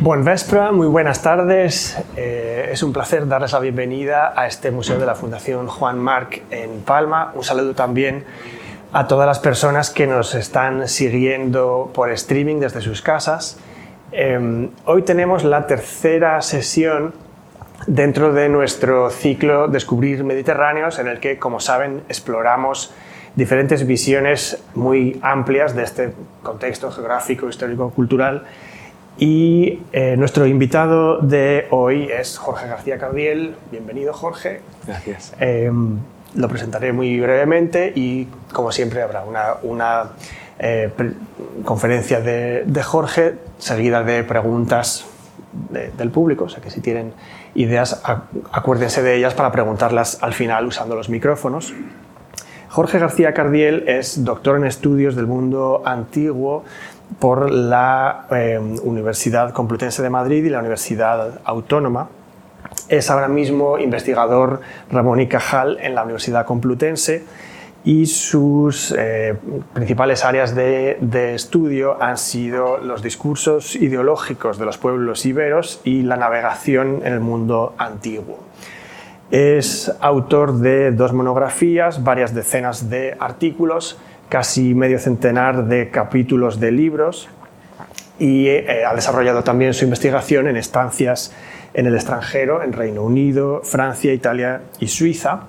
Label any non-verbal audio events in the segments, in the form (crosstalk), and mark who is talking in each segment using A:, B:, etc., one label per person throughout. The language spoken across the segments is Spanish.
A: Buen vespre, muy buenas tardes. Eh, es un placer darles la bienvenida a este museo de la Fundación Juan Marc en Palma. Un saludo también a todas las personas que nos están siguiendo por streaming desde sus casas. Eh, hoy tenemos la tercera sesión dentro de nuestro ciclo Descubrir Mediterráneos, en el que, como saben, exploramos diferentes visiones muy amplias de este contexto geográfico, histórico, cultural. Y eh, nuestro invitado de hoy es Jorge García Cardiel. Bienvenido, Jorge.
B: Gracias.
A: Eh, lo presentaré muy brevemente y, como siempre, habrá una, una eh, conferencia de, de, Jorge seguida de preguntas de, del público. O sea que si tienen ideas, acuérdense de ellas para preguntarlas al final usando los micrófonos. Jorge García Cardiel es doctor en estudios del mundo antiguo por la eh, Universidad Complutense de Madrid y la Universidad Autónoma. Es ahora mismo investigador Ramón y Cajal en la Universidad Complutense y sus eh, principales áreas de, de, estudio han sido los discursos ideológicos de los pueblos iberos y la navegación en el mundo antiguo. Es autor de dos monografías, varias decenas de artículos, casi medio centenar de capítulos de libros y eh, ha desarrollado también su investigación en estancias en el extranjero, en Reino Unido, Francia, Italia y Suiza.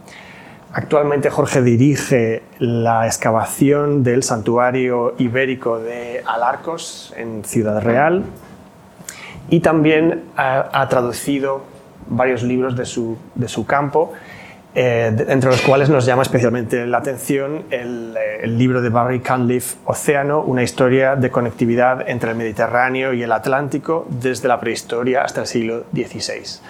A: Actualmente Jorge dirige la excavación del santuario ibérico de Alarcos en Ciudad Real y también ha, ha traducido varios libros de su, de su campo, eh, entre los cuales nos llama especialmente la atención el, eh, el, libro de Barry Cunliffe, Océano, una historia de conectividad entre el Mediterráneo y el Atlántico desde la prehistoria hasta el siglo XVI.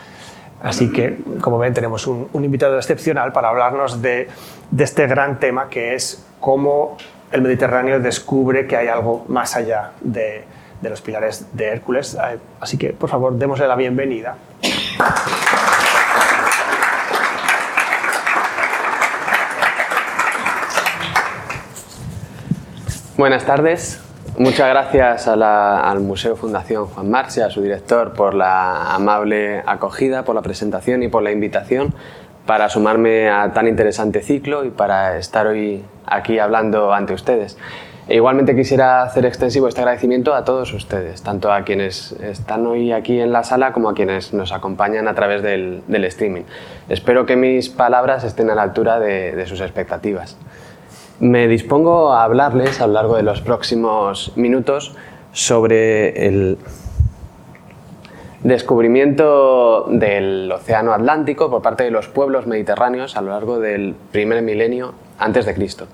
A: Así que, como ven, tenemos un, un invitado excepcional para hablarnos de, de, este gran tema que es cómo el Mediterráneo descubre que hay algo más allá de, de los pilares de Hércules. Así que, por favor, démosle la bienvenida.
B: Buenas tardes. Muchas gracias al Museo Fundación Juan Marx y a su director por la amable acogida, por la presentación y por la invitación para sumarme a tan interesante ciclo y para estar hoy aquí hablando ante ustedes. E igualmente quisiera hacer extensivo este agradecimiento a todos ustedes, tanto a quienes están hoy aquí en la sala como a quienes nos acompañan a través del, streaming. Espero que mis palabras estén a la altura de sus expectativas. Me dispongo a hablarles a lo largo de los próximos minutos sobre el descubrimiento del Océano Atlántico por parte de los pueblos mediterráneos a lo largo del primer milenio antes de Cristo.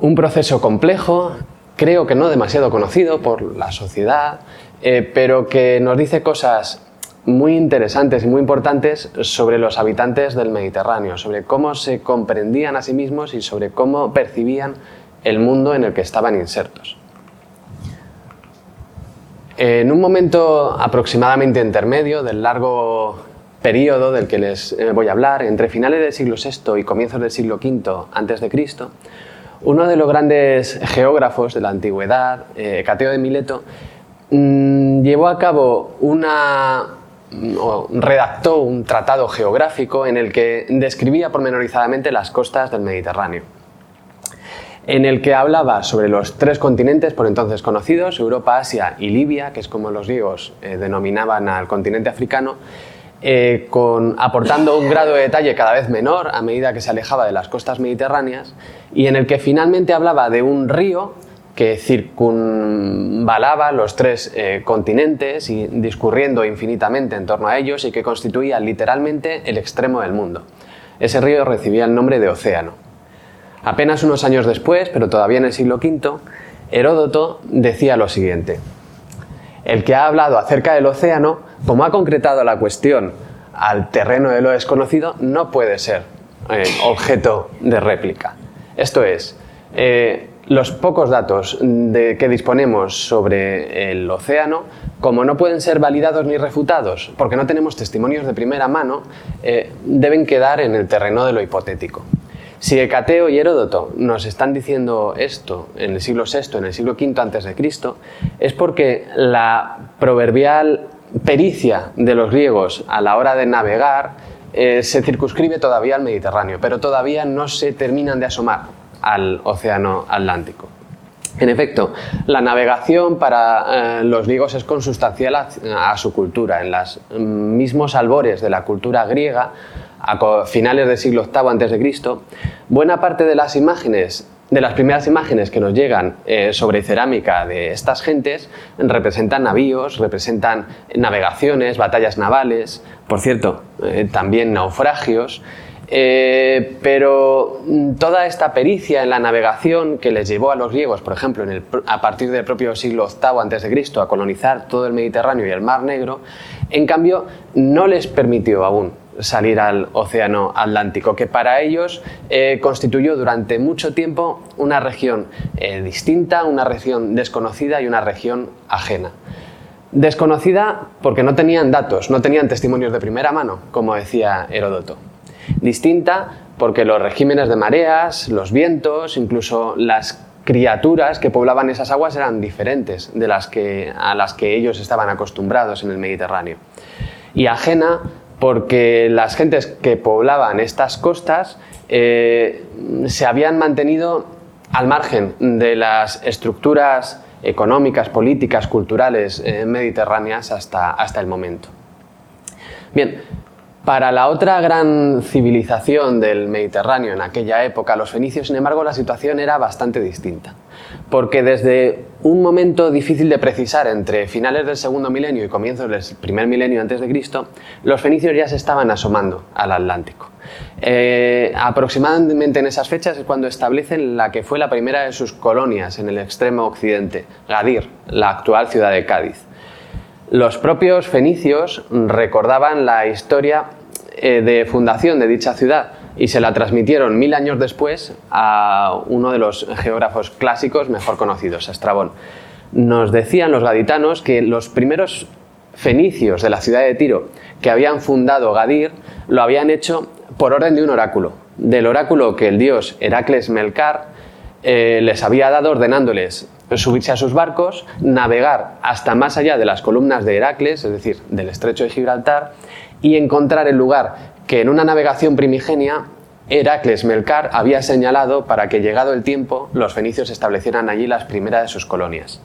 B: Un proceso complejo, creo que no demasiado conocido por la sociedad, eh, pero que nos dice cosas muy interesantes y muy importantes sobre los habitantes del Mediterráneo, sobre cómo se comprendían a sí mismos y sobre cómo percibían el mundo en el que estaban insertos. En un momento aproximadamente intermedio del largo periodo del que les voy a hablar, entre finales del siglo VI y comienzos del siglo V antes de Cristo, uno de los grandes geógrafos de la antigüedad, eh, Cateo de Mileto, mmm, llevó a cabo una redactó un tratado geográfico en el que describía pormenorizadamente las costas del Mediterráneo, en el que hablaba sobre los tres continentes por entonces conocidos, Europa, Asia y Libia, que es como los griegos eh, denominaban al continente africano, eh, con, aportando un grado de detalle cada vez menor a medida que se alejaba de las costas mediterráneas, y en el que finalmente hablaba de un río que circunvalaba los tres eh, continentes y discurriendo infinitamente en torno a ellos y que constituía literalmente el extremo del mundo. Ese río recibía el nombre de océano. Apenas unos años después, pero todavía en el siglo V, Heródoto decía lo siguiente. El que ha hablado acerca del océano, como ha concretado la cuestión al terreno de lo desconocido, no puede ser eh, objeto de réplica. Esto es, eh, los pocos datos de que disponemos sobre el océano, como no pueden ser validados ni refutados, porque no tenemos testimonios de primera mano, eh, deben quedar en el terreno de lo hipotético. Si Hecateo y Heródoto nos están diciendo esto en el siglo VI, en el siglo V antes de Cristo, es porque la proverbial pericia de los griegos a la hora de navegar eh, se circunscribe todavía al Mediterráneo, pero todavía no se terminan de asomar al Océano Atlántico. En efecto, la navegación para eh, los griegos es consustancial a, su cultura. En los mismos albores de la cultura griega, a finales del siglo VIII a.C., buena parte de las imágenes de las primeras imágenes que nos llegan eh, sobre cerámica de estas gentes representan navíos, representan navegaciones, batallas navales, por cierto, eh, también naufragios, eh, pero mm, toda esta pericia en la navegación que les llevó a los griegos, por ejemplo, a partir del propio siglo VIII a.C., a colonizar todo el Mediterráneo y el Mar Negro, en cambio no les permitió aún salir al Océano Atlántico, que para ellos eh, constituyó durante mucho tiempo una región eh, distinta, una región desconocida y una región ajena. Desconocida porque no tenían datos, no tenían testimonios de primera mano, como decía Heródoto. Distinta porque los regímenes de mareas, los vientos, incluso las criaturas que poblaban esas aguas eran diferentes de las que, a las que ellos estaban acostumbrados en el Mediterráneo. Y ajena porque las gentes que poblaban estas costas eh, se habían mantenido al margen de las estructuras económicas, políticas, culturales eh, mediterráneas hasta, hasta el momento. Bien, para la otra gran civilización del Mediterráneo en aquella época, los fenicios, sin embargo, la situación era bastante distinta. Porque desde un momento difícil de precisar entre finales del segundo milenio y comienzos del primer milenio antes de Cristo, los fenicios ya se estaban asomando al Atlántico. Eh, aproximadamente en esas fechas es cuando establecen la que fue la primera de sus colonias en el extremo occidente, Gadir, la actual ciudad de Cádiz. Los propios fenicios recordaban la historia eh, de fundación de dicha ciudad y se la transmitieron mil años después a uno de los geógrafos clásicos mejor conocidos, Estrabón. Nos decían los gaditanos que los primeros fenicios de la ciudad de Tiro que habían fundado Gadir lo habían hecho por orden de un oráculo, del oráculo que el dios Heracles Melcar eh, les había dado ordenándoles subirse a sus barcos, navegar hasta más allá de las columnas de Heracles, es decir, del estrecho de Gibraltar, y encontrar el lugar que en una navegación primigenia Heracles Melcar había señalado para que llegado el tiempo los fenicios establecieran allí las primeras de sus colonias.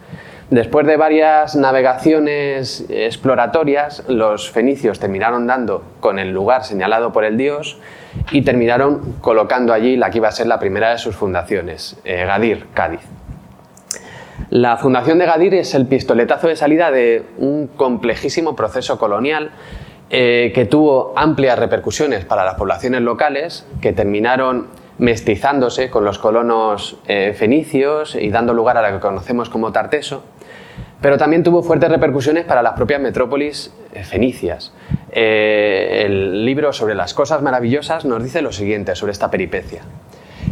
B: Después de varias navegaciones exploratorias, los fenicios terminaron dando con el lugar señalado por el dios y terminaron colocando allí la que iba a ser la primera de sus fundaciones, eh, Gadir, Cádiz. La fundación de Gadir es el pistoletazo de salida de un complejísimo proceso colonial eh, que tuvo amplias repercusiones para las poblaciones locales, que terminaron mestizándose con los colonos eh, fenicios y dando lugar a lo que conocemos como Tarteso, pero también tuvo fuertes repercusiones para las propias metrópolis eh, fenicias. el libro sobre las cosas maravillosas nos dice lo siguiente sobre esta peripecia.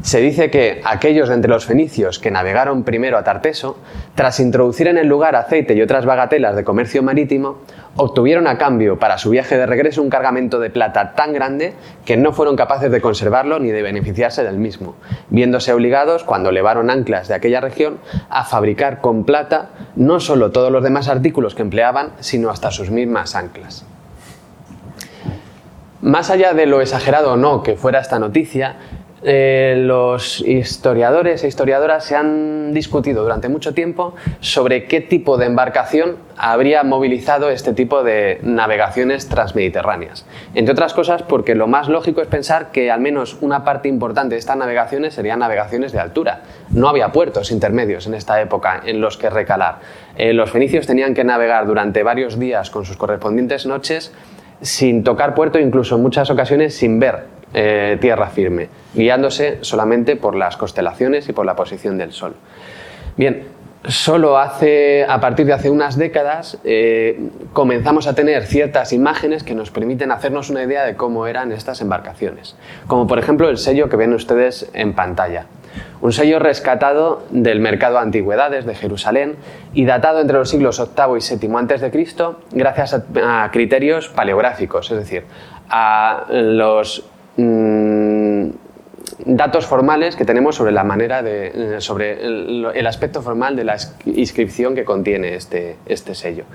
B: Se dice que aquellos de entre los fenicios que navegaron primero a Tarteso, tras introducir en el lugar aceite y otras bagatelas de comercio marítimo, obtuvieron a cambio para su viaje de regreso un cargamento de plata tan grande que no fueron capaces de conservarlo ni de beneficiarse del mismo, viéndose obligados, cuando levaron anclas de aquella región, a fabricar con plata no solo todos los demás artículos que empleaban, sino hasta sus mismas anclas. Más allá de lo exagerado o no que fuera esta noticia, eh, los historiadores e historiadoras se han discutido durante mucho tiempo sobre qué tipo de embarcación habría movilizado este tipo de navegaciones transmediterráneas. Entre otras cosas porque lo más lógico es pensar que al menos una parte importante de estas navegaciones serían navegaciones de altura. No había puertos intermedios en esta época en los que recalar. Eh, los fenicios tenían que navegar durante varios días con sus correspondientes noches sin tocar puerto, incluso en muchas ocasiones sin ver eh, tierra firme, guiándose solamente por las constelaciones y por la posición del Sol. Bien, solo hace, a partir de hace unas décadas eh, comenzamos a tener ciertas imágenes que nos permiten hacernos una idea de cómo eran estas embarcaciones, como por ejemplo el sello que ven ustedes en pantalla. Un sello rescatado del mercado de antigüedades de Jerusalén y datado entre los siglos VIII y VII Cristo gracias a criterios paleográficos, es decir, a los Mm, datos formales que tenemos sobre la manera de, sobre el, aspecto formal de la inscripción que contiene este, este sello.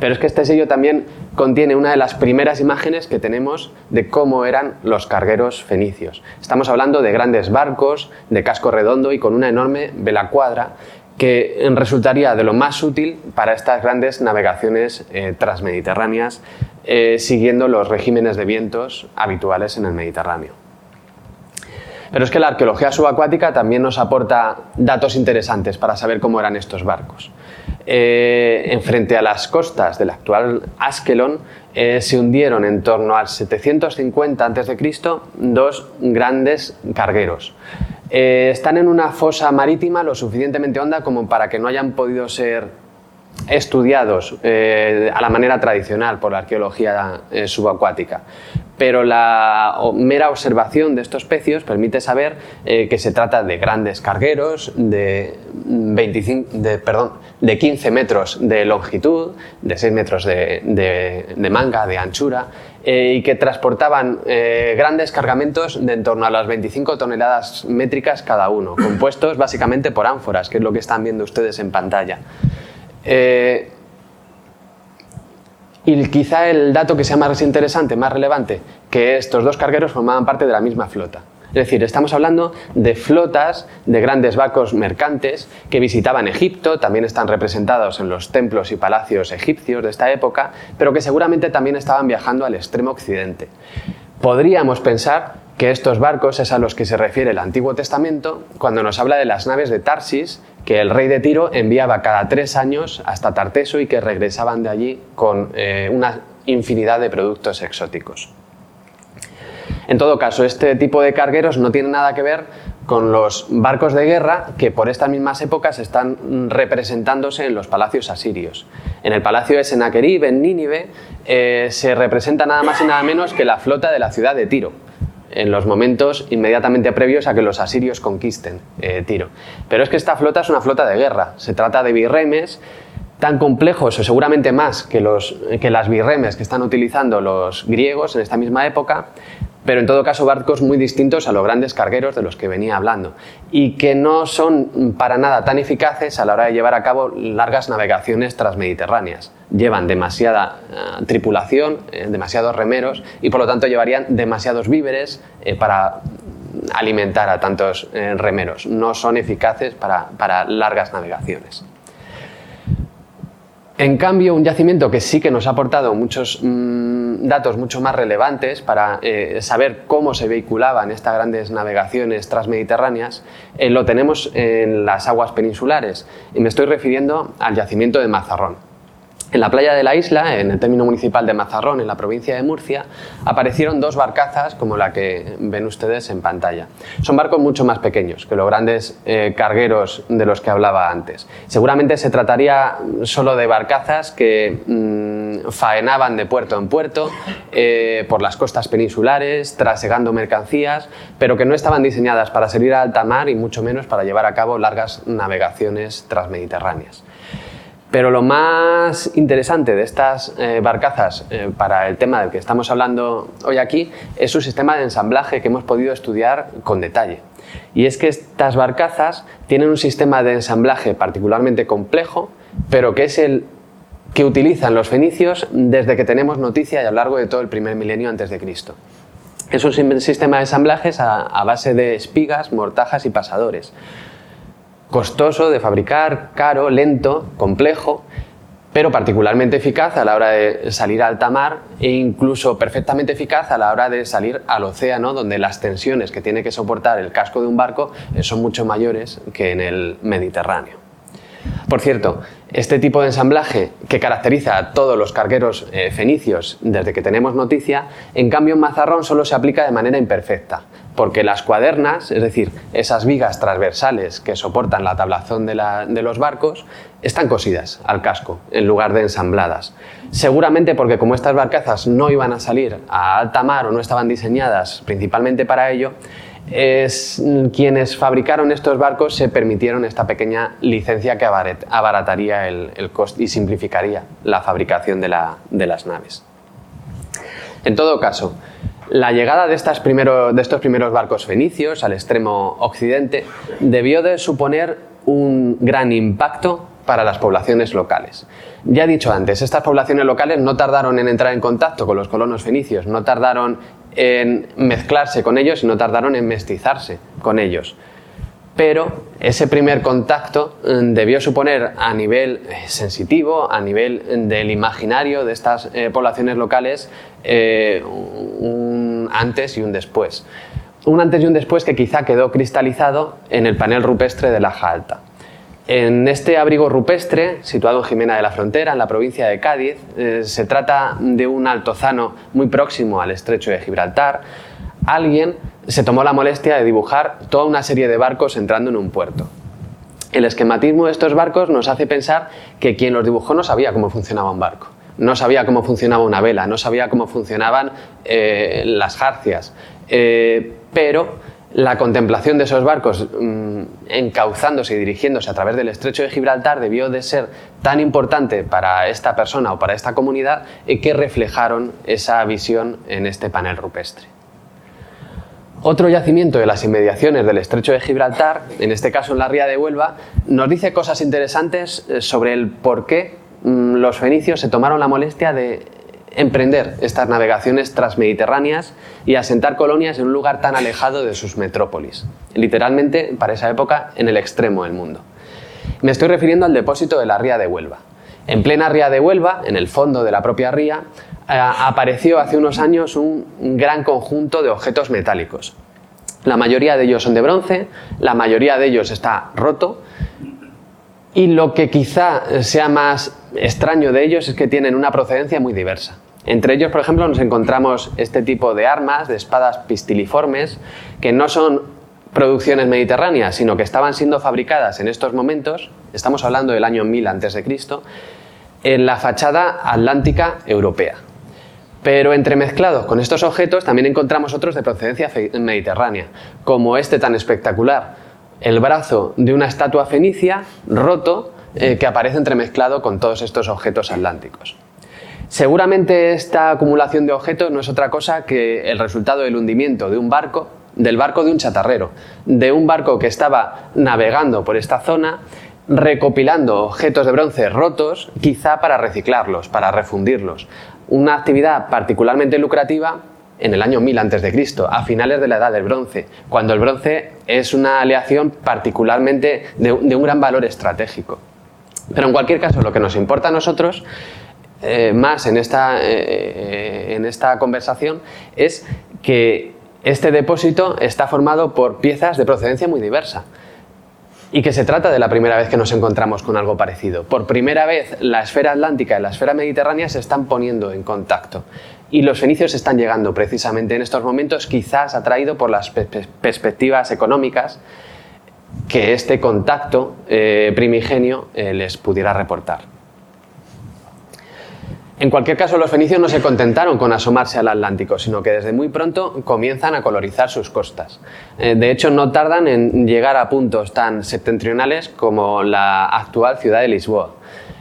B: Pero es que este sello también contiene una de las primeras imágenes que tenemos de cómo eran los cargueros fenicios. Estamos hablando de grandes barcos, de casco redondo y con una enorme vela cuadra que resultaría de lo más útil para estas grandes navegaciones eh, transmediterráneas eh, siguiendo los regímenes de vientos habituales en el Mediterráneo. Pero es que la arqueología subacuática también nos aporta datos interesantes para saber cómo eran estos barcos. Eh, en frente a las costas del actual Askelon eh, se hundieron en torno al 750 a.C. dos grandes cargueros. Eh, están en una fosa marítima lo suficientemente honda como para que no hayan podido ser estudiados a la manera tradicional por la arqueología subacuática. Pero la mera observación de estos pecios permite saber eh, que se trata de grandes cargueros de, 25, de, perdón, de 15 metros de longitud, de 6 metros de, manga, de anchura, eh, y que transportaban eh, grandes cargamentos de en torno a las 25 toneladas métricas cada uno, (laughs) compuestos básicamente por ánforas, que es lo que están viendo ustedes en pantalla. Y quizá el dato que sea más interesante, más relevante, que estos dos cargueros formaban parte de la misma flota. Es decir, estamos hablando de flotas de grandes barcos mercantes que visitaban Egipto, también están representados en los templos y palacios egipcios de esta época, pero que seguramente también estaban viajando al extremo occidente. Podríamos pensar que estos barcos es a los que se refiere el Antiguo Testamento cuando nos habla de las naves de Tarsis que el rey de Tiro enviaba cada tres años hasta Tarteso y que regresaban de allí con eh, una infinidad de productos exóticos. En todo caso, este tipo de cargueros no tiene nada que ver con los barcos de guerra que por estas mismas épocas están representándose en los palacios asirios. En el palacio de Senaquerib, en Nínive, eh, se representa nada más y nada menos que la flota de la ciudad de Tiro en los momentos inmediatamente previos a que los asirios conquisten eh, Tiro. Pero es que esta flota es una flota de guerra. Se trata de birremes tan complejos o seguramente más que, los, que las birremes que están utilizando los griegos en esta misma época, pero en todo caso barcos muy distintos a los grandes cargueros de los que venía hablando y que no son para nada tan eficaces a la hora de llevar a cabo largas navegaciones transmediterráneas. Llevan demasiada eh, tripulación, eh, demasiados remeros y por lo tanto llevarían demasiados víveres eh, para alimentar a tantos remeros. No son eficaces para largas navegaciones. En cambio, un yacimiento que sí que nos ha aportado muchos mm, datos mucho más relevantes para eh, saber cómo se vehiculaban estas grandes navegaciones transmediterráneas, eh, lo tenemos en las aguas peninsulares. Y me estoy refiriendo al yacimiento de Mazarrón. En la playa de la isla, en el término municipal de Mazarrón, en la provincia de Murcia, aparecieron dos barcazas como la que ven ustedes en pantalla. Son barcos mucho más pequeños que los grandes eh, cargueros de los que hablaba antes. Seguramente se trataría solo de barcazas que mm, faenaban de puerto en puerto eh, por las costas peninsulares, trasegando mercancías, pero que no estaban diseñadas para salir a alta mar y mucho menos para llevar a cabo largas navegaciones transmediterráneas. Pero lo más interesante de estas eh, barcazas eh, para el tema del que estamos hablando hoy aquí es su sistema de ensamblaje que hemos podido estudiar con detalle. Y es que estas barcazas tienen un sistema de ensamblaje particularmente complejo, pero que es el que utilizan los fenicios desde que tenemos noticia y a lo largo de todo el primer milenio antes de Cristo. Es un sistema de ensamblajes a base de espigas, mortajas y pasadores costoso de fabricar, caro, lento, complejo, pero particularmente eficaz a la hora de salir a alta mar e incluso perfectamente eficaz a la hora de salir al océano, donde las tensiones que tiene que soportar el casco de un barco eh, son mucho mayores que en el Mediterráneo. Por cierto, este tipo de ensamblaje que caracteriza a todos los cargueros eh, fenicios desde que tenemos noticia, en cambio en Mazarrón solo se aplica de manera imperfecta, porque las cuadernas, es decir, esas vigas transversales que soportan la tablazón de, los barcos, están cosidas al casco en lugar de ensambladas. Seguramente porque como estas barcazas no iban a salir a alta mar o no estaban diseñadas principalmente para ello, es, quienes fabricaron estos barcos se permitieron esta pequeña licencia que abarataría el, coste y simplificaría la fabricación de las naves. En todo caso, La llegada de, estos primeros barcos fenicios al extremo occidente debió de suponer un gran impacto para las poblaciones locales. Ya he dicho antes, estas poblaciones locales no tardaron en entrar en contacto con los colonos fenicios, no tardaron en mezclarse con ellos y no tardaron en mestizarse con ellos. Pero ese primer contacto mm, debió suponer a nivel eh, sensitivo, a nivel del imaginario de estas eh, poblaciones locales, eh, un antes y un después. Un antes y un después que quizá quedó cristalizado en el panel rupestre de la Alta. En este abrigo rupestre, situado en Jimena de la Frontera, en la provincia de Cádiz, se trata de un altozano muy próximo al estrecho de Gibraltar. Alguien se tomó la molestia de dibujar toda una serie de barcos entrando en un puerto. El esquematismo de estos barcos nos hace pensar que quien los dibujó no sabía cómo funcionaba un barco, no sabía cómo funcionaba una vela, no sabía cómo funcionaban eh, las jarcias, eh, pero la contemplación de esos barcos mm, encauzándose y dirigiéndose a través del estrecho de Gibraltar debió de ser tan importante para esta persona o para esta comunidad que reflejaron esa visión en este panel rupestre. Otro yacimiento de las inmediaciones del estrecho de Gibraltar, en este caso en la ría de Huelva, nos dice cosas interesantes eh, sobre el por qué mm, los fenicios se tomaron la molestia de emprender estas navegaciones transmediterráneas y asentar colonias en un lugar tan alejado de sus metrópolis, literalmente para esa época en el extremo del mundo. Me estoy refiriendo al depósito de la ría de Huelva. En plena ría de Huelva, en el fondo de la propia ría, apareció hace unos años un gran conjunto de objetos metálicos. La mayoría de ellos son de bronce, la mayoría de ellos está roto y lo que quizá sea más extraño de ellos es que tienen una procedencia muy diversa. Entre ellos, por ejemplo, nos encontramos este tipo de armas, de espadas pistiliformes, que no son producciones mediterráneas, sino que estaban siendo fabricadas en estos momentos, estamos hablando del año 1000 a.C., en la fachada atlántica europea. Pero entremezclados con estos objetos también encontramos otros de procedencia mediterránea, como este tan espectacular, el brazo de una estatua fenicia roto eh, que aparece entremezclado con todos estos objetos atlánticos. Seguramente esta acumulación de objetos no es otra cosa que el resultado del hundimiento de un barco, del barco de un chatarrero, de un barco que estaba navegando por esta zona, recopilando objetos de bronce rotos, quizá para reciclarlos, para refundirlos. Una actividad particularmente lucrativa en el año 1000 a.C., a finales de la Edad del Bronce, cuando el bronce es una aleación particularmente de, un gran valor estratégico. Pero en cualquier caso, lo que nos importa a nosotros eh, más en esta, eh, en esta conversación es que este depósito está formado por piezas de procedencia muy diversa y que se trata de la primera vez que nos encontramos con algo parecido. Por primera vez la esfera atlántica y la esfera mediterránea se están poniendo en contacto y los fenicios están llegando precisamente en estos momentos, quizás atraído por las perspectivas económicas que este contacto eh, primigenio les pudiera reportar. En cualquier caso, los fenicios no se contentaron con asomarse al Atlántico, sino que desde muy pronto comienzan a colorizar sus costas. Eh, de hecho, no tardan en llegar a puntos tan septentrionales como la actual ciudad de Lisboa.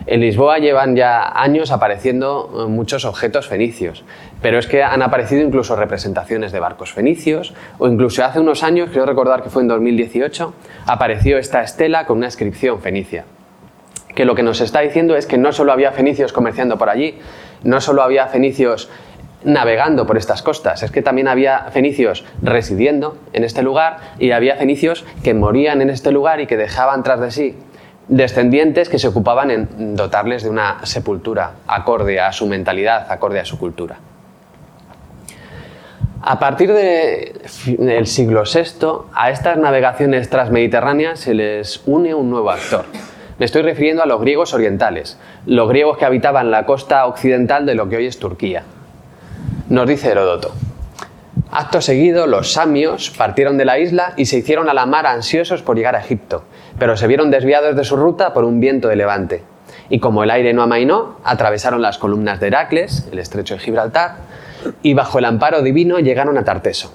B: En Lisboa llevan ya años apareciendo eh, muchos objetos fenicios, pero es que han aparecido incluso representaciones de barcos fenicios, o incluso hace unos años, creo recordar que fue en 2018, apareció esta estela con una inscripción fenicia que lo que nos está diciendo es que no solo había fenicios comerciando por allí, no solo había fenicios navegando por estas costas, es que también había fenicios residiendo en este lugar y había fenicios que morían en este lugar y que dejaban tras de sí descendientes que se ocupaban en dotarles de una sepultura acorde a su mentalidad, acorde a su cultura. A partir del siglo VI, a estas navegaciones transmediterráneas se les une un nuevo actor, me estoy refiriendo a los griegos orientales, los griegos que habitaban la costa occidental de lo que hoy es Turquía. Nos dice Heródoto. Acto seguido, los samios partieron de la isla y se hicieron a la mar ansiosos por llegar a Egipto, pero se vieron desviados de su ruta por un viento de levante. Y como el aire no amainó, atravesaron las columnas de Heracles, el estrecho de Gibraltar, y bajo el amparo divino llegaron a Tarteso.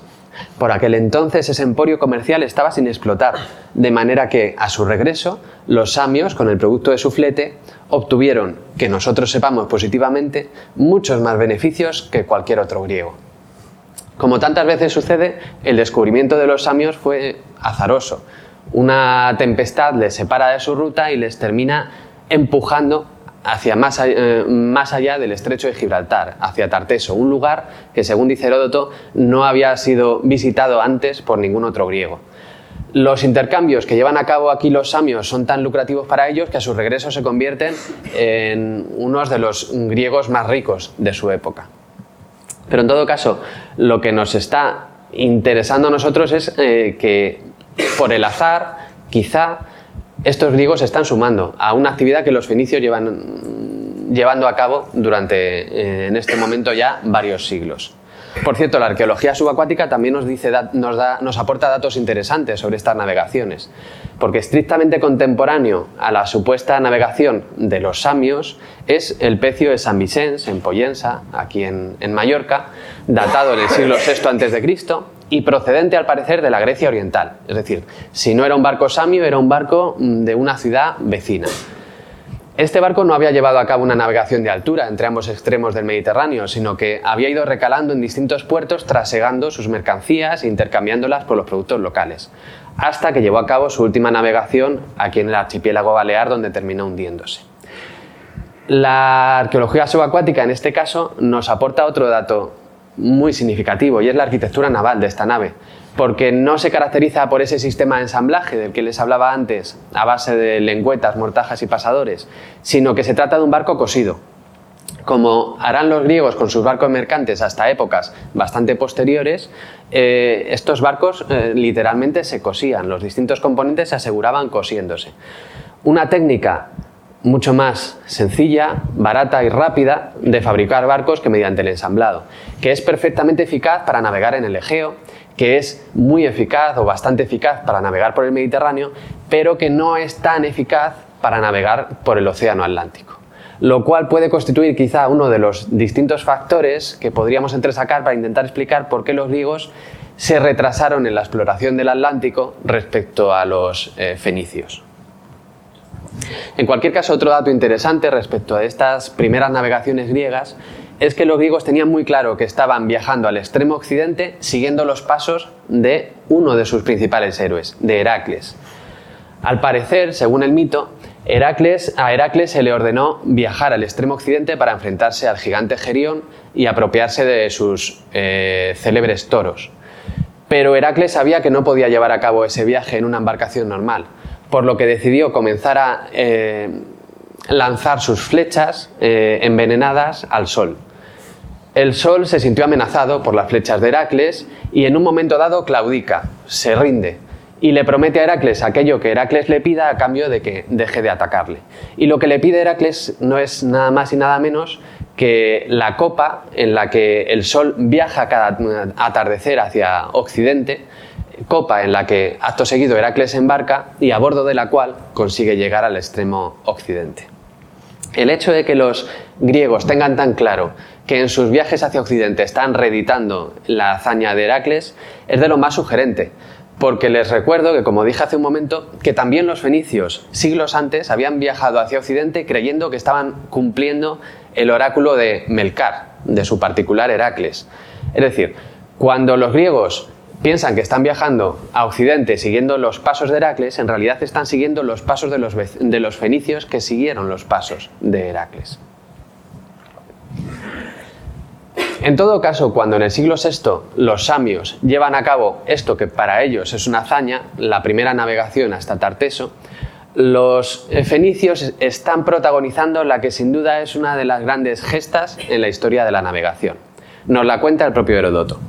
B: Por aquel entonces ese emporio comercial estaba sin explotar, de manera que, a su regreso, los samios, con el producto de su flete, obtuvieron, que nosotros sepamos positivamente, muchos más beneficios que cualquier otro griego. Como tantas veces sucede, el descubrimiento de los samios fue azaroso. Una tempestad les separa de su ruta y les termina empujando hacia más, eh, más, allá del estrecho de Gibraltar, hacia Tarteso, un lugar que, según dice Heródoto, no había sido visitado antes por ningún otro griego. Los intercambios que llevan a cabo aquí los samios son tan lucrativos para ellos que a su regreso se convierten en unos de los griegos más ricos de su época. Pero en todo caso, lo que nos está interesando a nosotros es eh, que por el azar, quizá, estos griegos están sumando a una actividad que los fenicios llevan llevando a cabo durante, eh, en este momento ya, varios siglos. Por cierto, la arqueología subacuática también nos, dice, nos, da, nos aporta datos interesantes sobre estas navegaciones, porque estrictamente contemporáneo a la supuesta navegación de los samios es el pecio de San Vicens, en Poyensa, aquí en, en Mallorca, datado en el siglo VI a.C. y procedente al parecer de la Grecia oriental. Es decir, si no era un barco samio, era un barco mm, de una ciudad vecina. Este barco no había llevado a cabo una navegación de altura entre ambos extremos del Mediterráneo, sino que había ido recalando en distintos puertos trasegando sus mercancías e intercambiándolas por los productos locales, hasta que llevó a cabo su última navegación aquí en el archipiélago balear donde terminó hundiéndose. La arqueología subacuática en este caso nos aporta otro dato muy significativo y es la arquitectura naval de esta nave, porque no se caracteriza por ese sistema de ensamblaje del que les hablaba antes, a base de lengüetas, mortajas y pasadores, sino que se trata de un barco cosido. Como harán los griegos con sus barcos mercantes hasta épocas bastante posteriores, eh, estos barcos eh, literalmente se cosían, los distintos componentes se aseguraban cosiéndose. Una técnica mucho más sencilla, barata y rápida de fabricar barcos que mediante el ensamblado, que es perfectamente eficaz para navegar en el Egeo, que es muy eficaz o bastante eficaz para navegar por el Mediterráneo, pero que no es tan eficaz para navegar por el Océano Atlántico. Lo cual puede constituir quizá uno de los distintos factores que podríamos entresacar para intentar explicar por qué los griegos se retrasaron en la exploración del Atlántico respecto a los eh, fenicios. En cualquier caso, otro dato interesante respecto a estas primeras navegaciones griegas es que los griegos tenían muy claro que estaban viajando al extremo occidente siguiendo los pasos de uno de sus principales héroes, de Heracles. Al parecer, según el mito, Heracles, a Heracles se le ordenó viajar al extremo occidente para enfrentarse al gigante Gerión y apropiarse de sus eh, célebres toros. Pero Heracles sabía que no podía llevar a cabo ese viaje en una embarcación normal, por lo que decidió comenzar a eh, lanzar sus flechas eh, envenenadas al sol. El sol se sintió amenazado por las flechas de Heracles y en un momento dado claudica, se rinde y le promete a Heracles aquello que Heracles le pida a cambio de que deje de atacarle. Y lo que le pide Heracles no es nada más y nada menos que la copa en la que el sol viaja cada atardecer hacia occidente, copa en la que acto seguido Heracles embarca y a bordo de la cual consigue llegar al extremo occidente. El hecho de que los griegos tengan tan claro que en sus viajes hacia Occidente están reeditando la hazaña de Heracles es de lo más sugerente, porque les recuerdo que, como dije hace un momento, que también los fenicios, siglos antes, habían viajado hacia Occidente creyendo que estaban cumpliendo el oráculo de Melcar, de su particular Heracles. Es decir, cuando los griegos piensan que están viajando a Occidente siguiendo los pasos de Heracles, en realidad están siguiendo los pasos de los, de los fenicios que siguieron los pasos de Heracles. En todo caso, cuando en el siglo VI los samios llevan a cabo esto que para ellos es una hazaña, la primera navegación hasta Tarteso, los fenicios están protagonizando la que sin duda es una de las grandes gestas en la historia de la navegación. Nos la cuenta el propio Herodoto.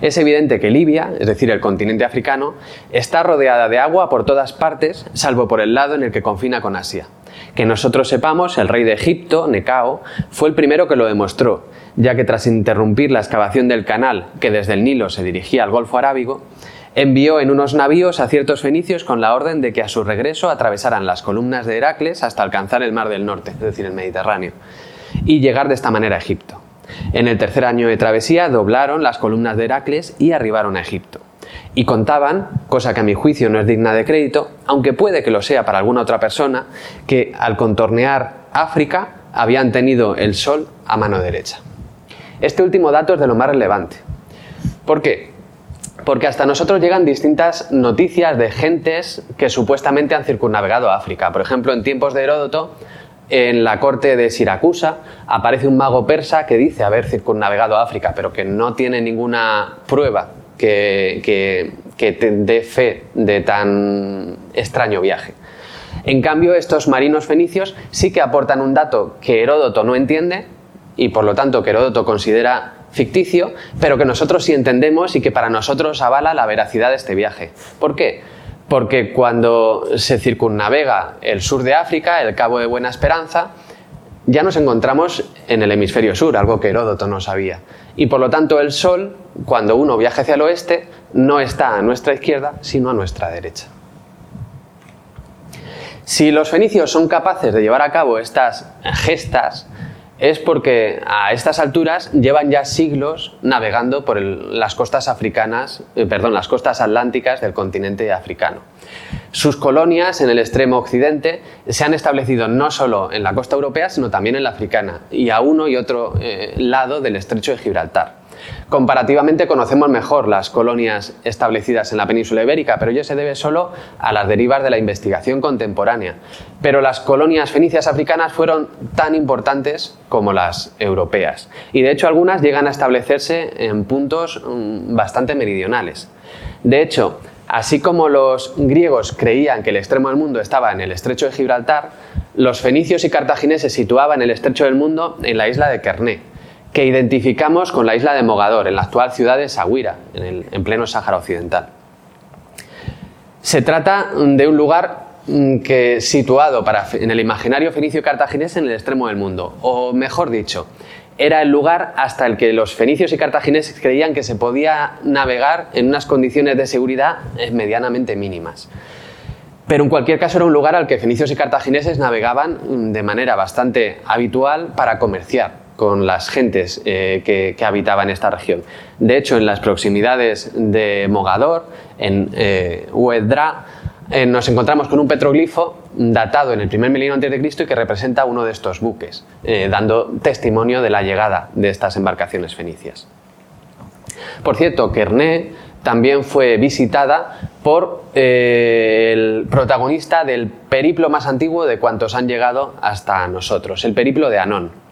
B: Es evidente que Libia, es decir, el continente africano, está rodeada de agua por todas partes, salvo por el lado en el que confina con Asia. Que nosotros sepamos, el rey de Egipto, Necao, fue el primero que lo demostró, ya que tras interrumpir la excavación del canal que desde el Nilo se dirigía al Golfo Arábigo, envió en unos navíos a ciertos fenicios con la orden de que a su regreso atravesaran las columnas de Heracles hasta alcanzar el Mar del Norte, es decir, el Mediterráneo, y llegar de esta manera a Egipto. En el tercer año de travesía doblaron las columnas de Heracles y arribaron a Egipto. Y contaban, cosa que a mi juicio no es digna de crédito, aunque puede que lo sea para alguna otra persona, que al contornear África habían tenido el sol a mano derecha. Este último dato es de lo más relevante. ¿Por qué? Porque hasta nosotros llegan distintas noticias de gentes que supuestamente han circunnavegado África. Por ejemplo, en tiempos de Heródoto, en la corte de Siracusa aparece un mago persa que dice haber circunnavegado África, pero que no tiene ninguna prueba que, que, te dé fe de tan extraño viaje. En cambio, estos marinos fenicios sí que aportan un dato que Heródoto no entiende y por lo tanto que Heródoto considera ficticio, pero que nosotros sí entendemos y que para nosotros avala la veracidad de este viaje. ¿Por qué? Porque cuando se circunnavega el sur de África, el Cabo de Buena Esperanza, ya nos encontramos en el hemisferio sur, algo que Heródoto no sabía. Y por lo tanto el Sol, cuando uno viaja hacia el oeste, no está a nuestra izquierda, sino a nuestra derecha. Si los fenicios son capaces de llevar a cabo estas gestas, es porque a estas alturas llevan ya siglos navegando por las costas africanas, eh, perdón, las costas atlánticas del continente africano. Sus colonias en el extremo occidente se han establecido no solo en la costa europea, sino también en la africana y a uno y otro eh, lado del estrecho de Gibraltar. Comparativamente conocemos mejor las colonias establecidas en la península ibérica, pero ello se debe solo a las derivas de la investigación contemporánea. Pero las colonias fenicias africanas fueron tan importantes como las europeas. Y de hecho algunas llegan a establecerse en puntos mm, bastante meridionales. De hecho, así como los griegos creían que el extremo del mundo estaba en el estrecho de Gibraltar, los fenicios y cartagineses situaban el estrecho del mundo en la isla de Kerné, que identificamos con la isla de Mogador, en la actual ciudad de Saguira, en, pleno Sáhara Occidental. Se trata de un lugar mm, que situado en el imaginario fenicio cartaginés en el extremo del mundo, o mejor dicho, era el lugar hasta el que los fenicios y cartagineses creían que se podía navegar en unas condiciones de seguridad eh, medianamente mínimas. Pero en cualquier caso era un lugar al que fenicios y cartagineses navegaban mm, de manera bastante habitual para comerciar con las gentes eh, que, habitaban esta región. De hecho, en las proximidades de Mogador, en eh, Uedra, eh, nos encontramos con un petroglifo datado en el primer milenio antes de Cristo y que representa uno de estos buques, dando testimonio de la llegada de estas embarcaciones fenicias. Por cierto, Kerné también fue visitada por el protagonista del periplo más antiguo de cuantos han llegado hasta nosotros, el periplo de Anón.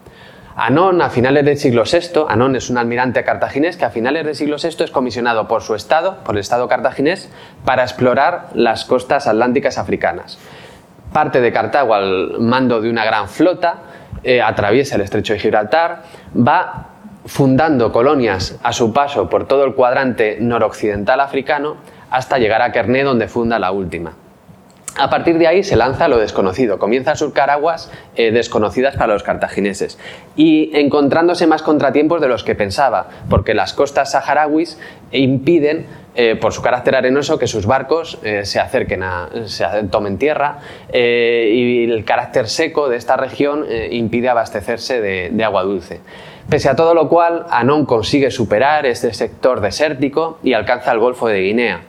B: Anón, a finales del siglo VI, Anón es un almirante cartaginés que a finales del siglo VI es comisionado por su estado, por el estado cartaginés, para explorar las costas atlánticas africanas. Parte de Cartago al mando de una gran flota, eh, atraviesa el estrecho de Gibraltar, va fundando colonias a su paso por todo el cuadrante noroccidental africano hasta llegar a Kerné, donde funda la última. A partir de ahí se lanza lo desconocido, comienza a surcar aguas eh, desconocidas para los cartagineses. Y encontrándose más contratiempos de los que pensaba, porque las costas saharauis impiden, eh, por su carácter arenoso, que sus barcos eh, se acerquen a, se tomen tierra y el carácter seco de esta región impide abastecerse de, de agua dulce. Pese a todo lo cual, Anón consigue superar este sector desértico y alcanza el Golfo de Guinea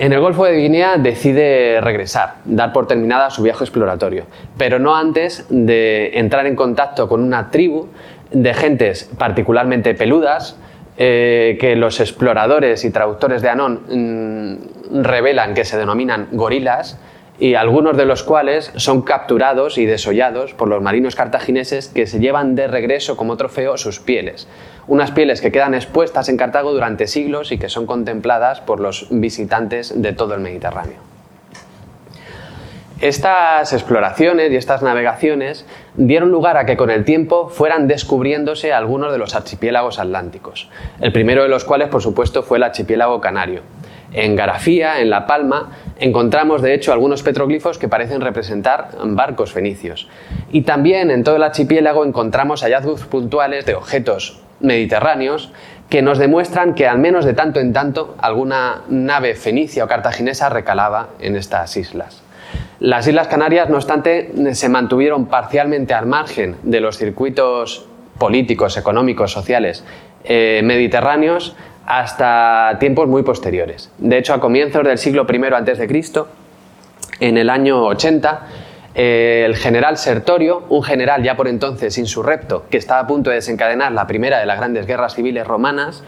B: en el Golfo de Guinea decide regresar, dar por terminada su viaje exploratorio, pero no antes de entrar en contacto con una tribu de gentes particularmente peludas, eh, que los exploradores y traductores de Anón mm, revelan que se denominan gorilas, y algunos de los cuales son capturados y desollados por los marinos cartagineses que se llevan de regreso como trofeo sus pieles. Unas pieles que quedan expuestas en Cartago durante siglos y que son contempladas por los visitantes de todo el Mediterráneo. Estas exploraciones y estas navegaciones dieron lugar a que con el tiempo fueran descubriéndose algunos de los archipiélagos atlánticos, el primero de los cuales por supuesto fue el archipiélago canario. En Garafía, en La Palma, encontramos de hecho algunos petroglifos que parecen representar barcos fenicios. Y también en todo el archipiélago encontramos hallazgos puntuales de objetos mediterráneos que nos demuestran que al menos de tanto en tanto alguna nave fenicia o cartaginesa recalaba en estas islas. Las Islas Canarias, no obstante, se mantuvieron parcialmente al margen de los circuitos políticos, económicos, sociales eh, mediterráneos hasta tiempos muy posteriores. De hecho, a comienzos del siglo I a.C., en el año 80, eh, el general Sertorio, un general ya por entonces insurrecto, que estaba a punto de desencadenar la primera de las grandes guerras civiles romanas,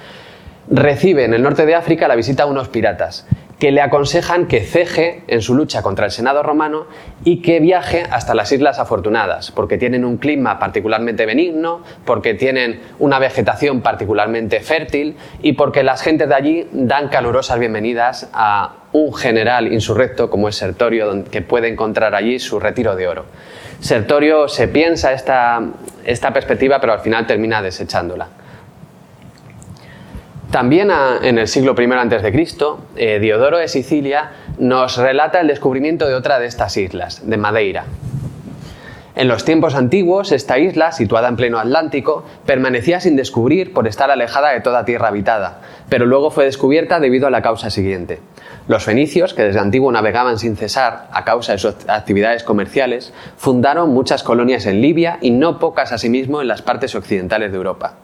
B: recibe en el norte de África la visita a unos piratas que le aconsejan que ceje en su lucha contra el Senado romano y que viaje hasta las Islas Afortunadas, porque tienen un clima particularmente benigno, porque tienen una vegetación particularmente fértil y porque las gentes de allí dan calurosas bienvenidas a un general insurrecto como es Sertorio, que puede encontrar allí su retiro de oro. Sertorio se piensa esta, esta perspectiva, pero al final termina desechándola. También en el siglo I a.C., eh, Diodoro de Sicilia nos relata el descubrimiento de otra de estas islas, de Madeira. En los tiempos antiguos, esta isla, situada en pleno Atlántico, permanecía sin descubrir por estar alejada de toda tierra habitada, pero luego fue descubierta debido a la causa siguiente. Los fenicios, que desde antiguo navegaban sin cesar a causa de sus actividades comerciales, fundaron muchas colonias en Libia y no pocas asimismo en las partes occidentales de Europa.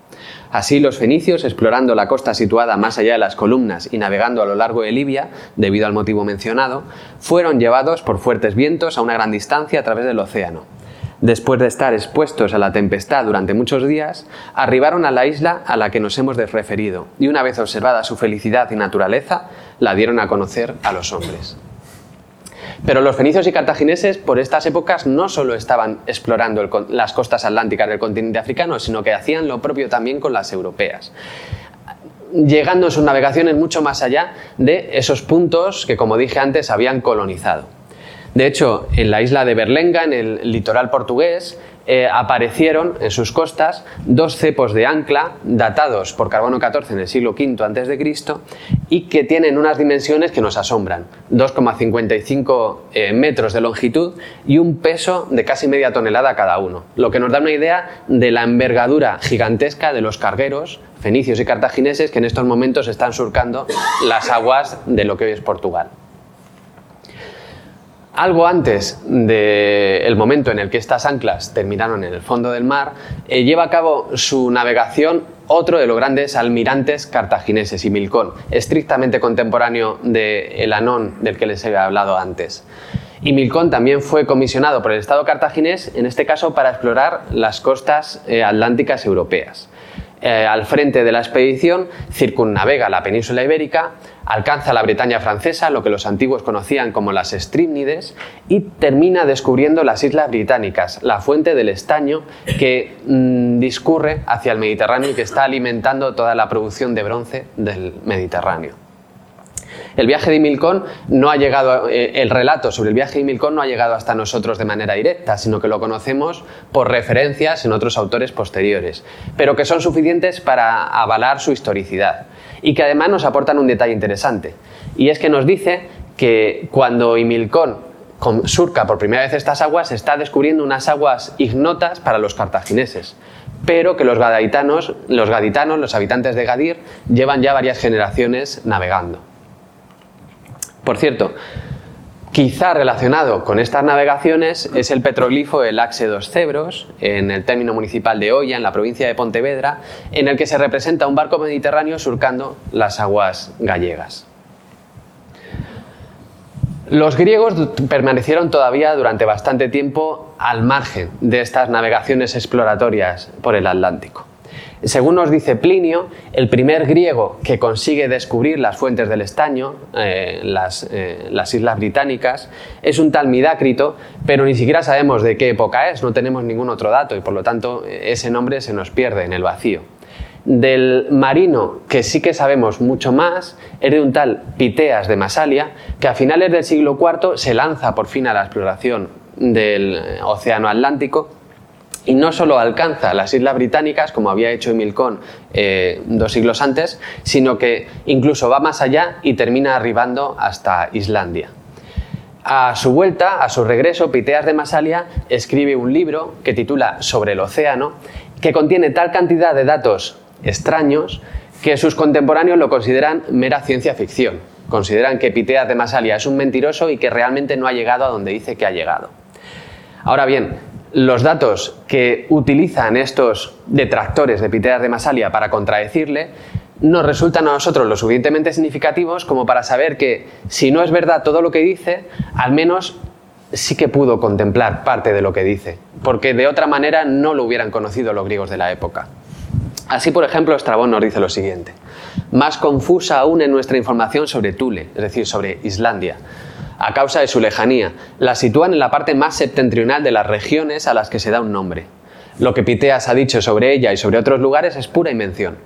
B: Así, los fenicios, explorando la costa situada más allá de las columnas y navegando a lo largo de Libia, debido al motivo mencionado, fueron llevados por fuertes vientos a una gran distancia a través del océano. Después de estar expuestos a la tempestad durante muchos días, arribaron a la isla a la que nos hemos referido y una vez observada su felicidad y naturaleza, la dieron a conocer a los hombres. Pero los fenicios y cartagineses por estas épocas no solo estaban explorando las costas atlánticas del continente africano, sino que hacían lo propio también con las europeas llegando en sus navegaciones mucho más allá de esos puntos que, como dije antes, habían colonizado. De hecho, en la isla de Berlenga, en el litoral portugués, eh, aparecieron en sus costas dos cepos de ancla datados por carbono 14 en el siglo V a.C. y que tienen unas dimensiones que nos asombran, 2,55 eh, metros de longitud y un peso de casi media tonelada cada uno, lo que nos da una idea de la envergadura gigantesca de los cargueros fenicios y cartagineses que en estos momentos están surcando las aguas de lo que hoy es Portugal. Algo antes del momento en el que estas anclas terminaron en el fondo del mar, eh, lleva a cabo su navegación otro de los grandes almirantes cartagineses, y Milcón, estrictamente contemporáneo de el Anón del que les he hablado antes. Y Milcón también fue comisionado por el Estado cartaginés, en este caso para explorar las costas eh, atlánticas europeas. Eh, al frente de la expedición, circunnavega la península ibérica, alcanza la Bretaña francesa, lo que los antiguos conocían como las Strímnides, y termina descubriendo las Islas Británicas, la fuente del estaño que mm, discurre hacia el Mediterráneo y que está alimentando toda la producción de bronce del Mediterráneo. El viaje de Milcón no ha llegado, eh, el relato sobre el viaje de Milcón no ha llegado hasta nosotros de manera directa, sino que lo conocemos por referencias en otros autores posteriores, pero que son suficientes para avalar su historicidad y que además nos aportan un detalle interesante. Y es que nos dice que cuando Imilcón surca por primera vez estas aguas, está descubriendo unas aguas ignotas para los cartagineses, pero que los gaditanos, los gaditanos, los habitantes de Gadir, llevan ya varias generaciones navegando. Por cierto, quizá relacionado con estas navegaciones es el petroglifo del Axe dos Cebros, en el término municipal de Oya, en la provincia de Pontevedra, en el que se representa un barco mediterráneo surcando las aguas gallegas. Los griegos permanecieron todavía durante bastante tiempo al margen de estas navegaciones exploratorias por el Atlántico. Según nos dice Plinio, el primer griego que consigue descubrir las fuentes del estaño, eh, eh, las, islas británicas, es un tal Midácrito, pero ni siquiera sabemos de qué época es, no tenemos ningún otro dato y por lo tanto ese nombre se nos pierde en el vacío. Del marino, que sí que sabemos mucho más, es de un tal Piteas de Masalia, que a finales del siglo IV se lanza por fin a la exploración del Océano Atlántico y no solo alcanza las Islas Británicas, como había hecho Emilcón eh, dos siglos antes, sino que incluso va más allá y termina arribando hasta Islandia. A su vuelta, a su regreso, Piteas de Masalia escribe un libro que titula Sobre el océano, que contiene tal cantidad de datos extraños que sus contemporáneos lo consideran mera ciencia ficción. Consideran que Piteas de Masalia es un mentiroso y que realmente no ha llegado a donde dice que ha llegado. Ahora bien, los datos que utilizan estos detractores de Piteas de Masalia para contradecirle nos resultan a nosotros lo suficientemente significativos como para saber que si no es verdad todo lo que dice, al menos sí que pudo contemplar parte de lo que dice, porque de otra manera no lo hubieran conocido los griegos de la época. Así, por ejemplo, Estrabón nos dice lo siguiente. Más confusa aún en nuestra información sobre Tule, es decir, sobre Islandia, a causa de su lejanía. La sitúan en la parte más septentrional de las regiones a las que se da un nombre. Lo que Piteas ha dicho sobre ella y sobre otros lugares es pura invención.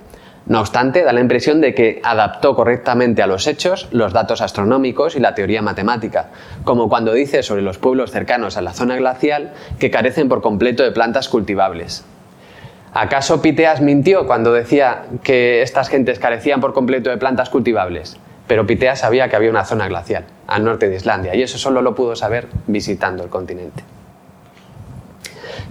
B: No obstante, da la impresión de que adaptó correctamente a los hechos los datos astronómicos y la teoría matemática, como cuando dice sobre los pueblos cercanos a la zona glacial que carecen por completo de plantas cultivables. ¿Acaso Piteas mintió cuando decía que estas gentes carecían por completo de plantas cultivables? Pero Piteas sabía que había una zona glacial al norte de Islandia y eso solo lo pudo saber visitando el continente.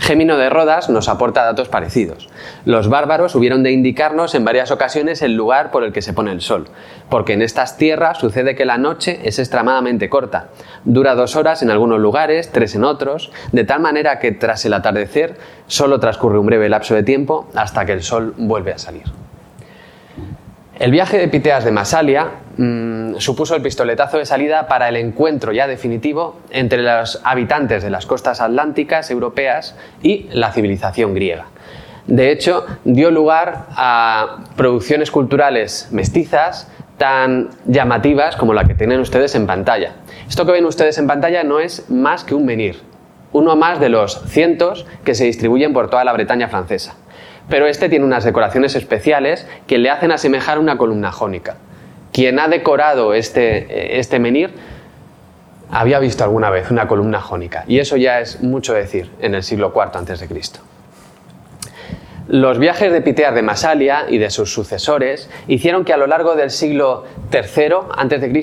B: Gémino de Rodas nos aporta datos parecidos. Los bárbaros hubieron de indicarnos en varias ocasiones el lugar por el que se pone el sol, porque en estas tierras sucede que la noche es extremadamente corta. Dura dos horas en algunos lugares, tres en otros, de tal manera que tras el atardecer solo transcurre un breve lapso de tiempo hasta que el sol vuelve a salir. El viaje de Piteas de Masalia mm, supuso el pistoletazo de salida para el encuentro ya definitivo entre los habitantes de las costas atlánticas europeas y la civilización griega. De hecho, dio lugar a producciones culturales mestizas tan llamativas como la que tienen ustedes en pantalla. Esto que ven ustedes en pantalla no es más que un menir, uno más de los cientos que se distribuyen por toda la Bretaña francesa pero este tiene unas decoraciones especiales que le hacen asemejar una columna jónica. Quien ha decorado este, este menir había visto alguna vez una columna jónica, y eso ya es mucho decir en el siglo IV a.C. Los viajes de Piteas de Masalia y de sus sucesores hicieron que a lo largo del siglo III a.C.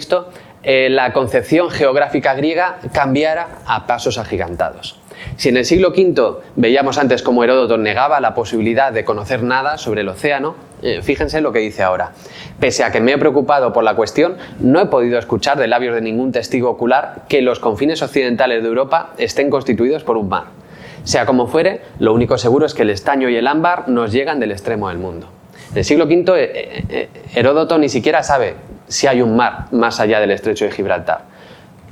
B: Eh, la concepción geográfica griega cambiara a pasos agigantados. Si en el siglo V veíamos antes como Heródoto negaba la posibilidad de conocer nada sobre el océano, eh, fíjense lo que dice ahora. Pese a que me he preocupado por la cuestión, no he podido escuchar de labios de ningún testigo ocular que los confines occidentales de Europa estén constituidos por un mar. Sea como fuere, lo único seguro es que el estaño y el ámbar nos llegan del extremo del mundo. En el siglo V, eh, eh, Heródoto ni siquiera sabe si hay un mar más allá del estrecho de Gibraltar.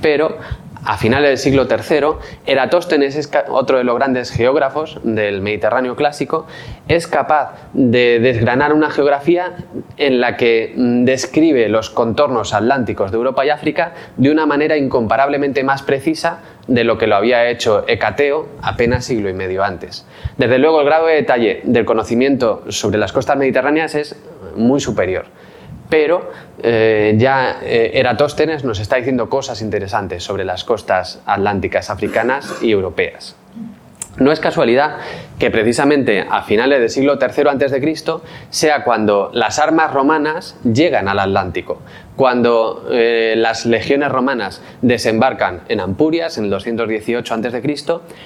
B: Pero a finales del siglo III, Eratóstenes, es otro de los grandes geógrafos del Mediterráneo clásico, es capaz de desgranar una geografía en la que mm, describe los contornos atlánticos de Europa y África de una manera incomparablemente más precisa de lo que lo había hecho Hecateo apenas siglo y medio antes. Desde luego, el grado de detalle del conocimiento sobre las costas mediterráneas es muy superior pero eh, ya eh, Eratóstenes nos está diciendo cosas interesantes sobre las costas atlánticas africanas y europeas. No es casualidad que precisamente a finales del siglo III a.C. sea cuando las armas romanas llegan al Atlántico, cuando eh, las legiones romanas desembarcan en Ampurias en el 218 a.C.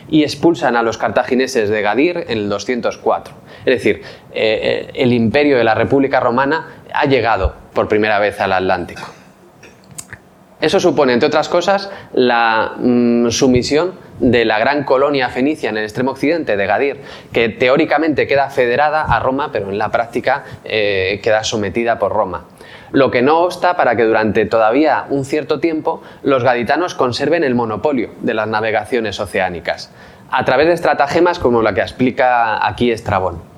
B: y expulsan a los cartagineses de Gadir en el 204. Es decir, el imperio de la República Romana ha llegado por primera vez al Atlántico. Eso supone, entre otras cosas, la mm, sumisión de la gran colonia fenicia en el extremo occidente de Gadir, que teóricamente queda federada a Roma, pero en la práctica eh, queda sometida por Roma. Lo que no obsta para que durante todavía un cierto tiempo los gaditanos conserven el monopolio de las navegaciones oceánicas, a través de estratagemas como la que explica aquí Estrabón.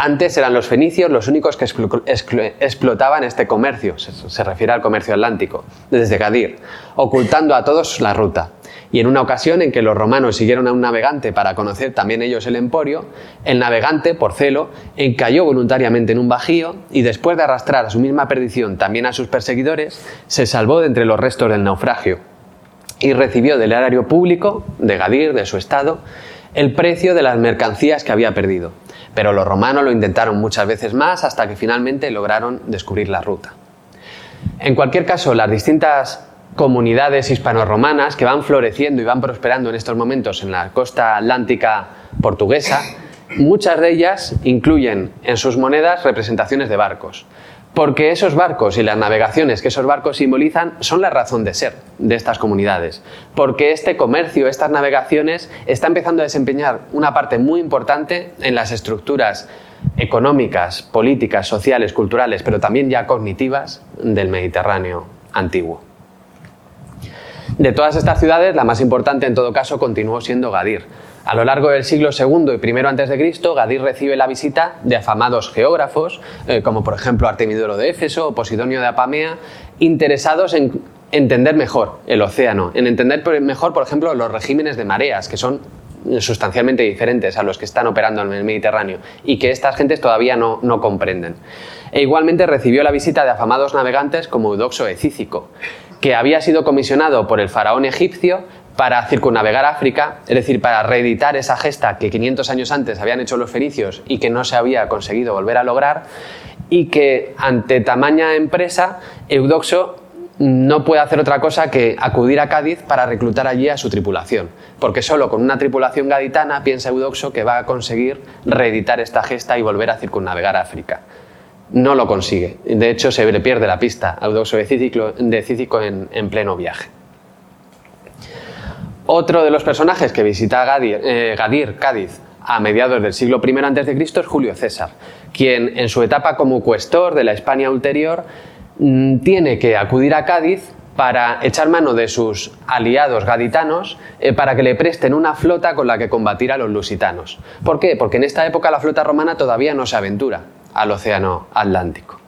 B: Antes eran los fenicios los únicos que explotaban este comercio, se refiere al comercio atlántico, desde Gadir, ocultando a todos la ruta. Y en una ocasión en que los romanos siguieron a un navegante para conocer también ellos el emporio, el navegante, por celo, encalló voluntariamente en un bajío y después de arrastrar a su misma perdición también a sus perseguidores, se salvó de entre los restos del naufragio y recibió del erario público, de Gadir, de su estado, el precio de las mercancías que había perdido pero los romanos lo intentaron muchas veces más hasta que finalmente lograron descubrir la ruta. En cualquier caso, las distintas comunidades hispano-romanas que van floreciendo y van prosperando en estos momentos en la costa atlántica portuguesa, muchas de ellas incluyen en sus monedas representaciones de barcos porque esos barcos y las navegaciones que esos barcos simbolizan son la razón de ser de estas comunidades, porque este comercio, estas navegaciones, está empezando a desempeñar una parte muy importante en las estructuras económicas, políticas, sociales, culturales, pero también ya cognitivas del Mediterráneo antiguo. De todas estas ciudades, la más importante en todo caso continuó siendo Gadir, A lo largo del siglo II y I Cristo, Gadir recibe la visita de afamados geógrafos, eh, como por ejemplo Artemidoro de Éfeso o Posidonio de Apamea, interesados en entender mejor el océano, en entender mejor, por ejemplo, los regímenes de mareas, que son sustancialmente diferentes a los que están operando en el Mediterráneo y que estas gentes todavía no, no comprenden. E igualmente recibió la visita de afamados navegantes como Eudoxo de Cícico, que había sido comisionado por el faraón egipcio para circunnavegar África, es decir, para reeditar esa gesta que 500 años antes habían hecho los fenicios y que no se había conseguido volver a lograr, y que ante tamaña empresa, Eudoxo no puede hacer otra cosa que acudir a Cádiz para reclutar allí a su tripulación, porque solo con una tripulación gaditana piensa Eudoxo que va a conseguir reeditar esta gesta y volver a circunnavegar África. No lo consigue, de hecho se le pierde la pista a Eudoxo de Cícico, en pleno viaje. Otro de los personajes que visita Gadir, eh, Gadir, Cádiz, a mediados del siglo I a.C. es Julio César, quien en su etapa como cuestor de la España ulterior mm, tiene que acudir a Cádiz para echar mano de sus aliados gaditanos eh, para que le presten una flota con la que combatir a los lusitanos. ¿Por qué? Porque en esta época la flota romana todavía no se aventura al Océano Atlántico.